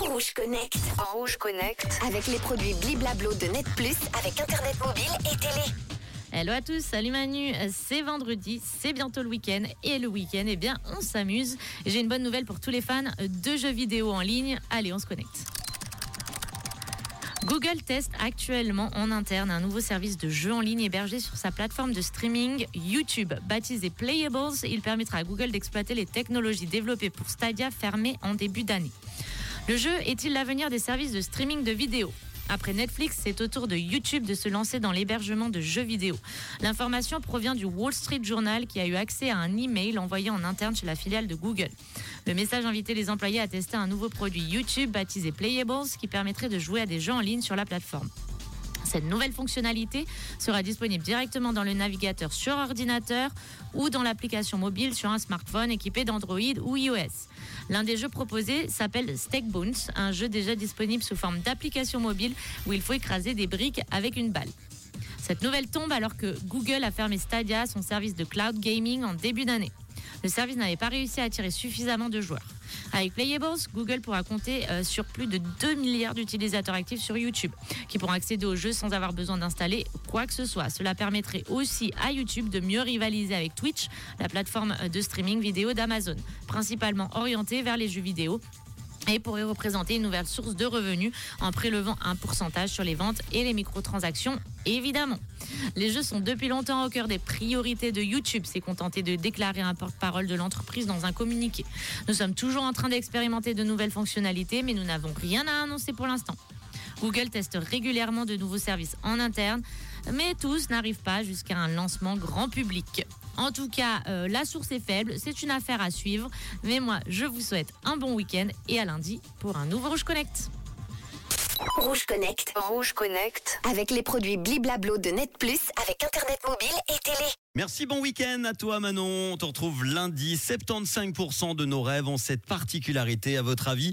Rouge Connect. En Rouge Connect. Avec les produits Bliblablo de Net Plus avec Internet mobile et télé. Hello à tous, salut Manu, c'est vendredi, c'est bientôt le week-end et le week-end, eh bien, on s'amuse. J'ai une bonne nouvelle pour tous les fans de jeux vidéo en ligne. Allez, on se connecte. Google teste actuellement en interne un nouveau service de jeux en ligne hébergé sur sa plateforme de streaming YouTube. Baptisé Playables, il permettra à Google d'exploiter les technologies développées pour Stadia fermées en début d'année. Le jeu est-il l'avenir des services de streaming de vidéos après Netflix, c'est au tour de YouTube de se lancer dans l'hébergement de jeux vidéo. L'information provient du Wall Street Journal qui a eu accès à un email envoyé en interne chez la filiale de Google. Le message invitait les employés à tester un nouveau produit YouTube baptisé Playables qui permettrait de jouer à des jeux en ligne sur la plateforme. Cette nouvelle fonctionnalité sera disponible directement dans le navigateur sur ordinateur ou dans l'application mobile sur un smartphone équipé d'Android ou iOS. L'un des jeux proposés s'appelle Steak Bones, un jeu déjà disponible sous forme d'application mobile où il faut écraser des briques avec une balle. Cette nouvelle tombe alors que Google a fermé Stadia, son service de cloud gaming, en début d'année. Le service n'avait pas réussi à attirer suffisamment de joueurs. Avec Playables, Google pourra compter euh, sur plus de 2 milliards d'utilisateurs actifs sur YouTube qui pourront accéder au jeu sans avoir besoin d'installer quoi que ce soit. Cela permettrait aussi à YouTube de mieux rivaliser avec Twitch, la plateforme de streaming vidéo d'Amazon, principalement orientée vers les jeux vidéo et pourrait représenter une nouvelle source de revenus en prélevant un pourcentage sur les ventes et les microtransactions, évidemment. Les jeux sont depuis longtemps au cœur des priorités de YouTube, s'est contenté de déclarer un porte-parole de l'entreprise dans un communiqué. Nous sommes toujours en train d'expérimenter de nouvelles fonctionnalités, mais nous n'avons rien à annoncer pour l'instant. Google teste régulièrement de nouveaux services en interne, mais tous n'arrivent pas jusqu'à un lancement grand public. En tout cas, euh, la source est faible, c'est une affaire à suivre. Mais moi, je vous souhaite un bon week-end et à lundi pour un nouveau Rouge Connect. Rouge Connect. Rouge Connect. Avec les produits Bliblablo de Net Plus avec Internet mobile et télé. Merci, bon week-end à toi Manon. On te retrouve lundi. 75% de nos rêves ont cette particularité, à votre avis?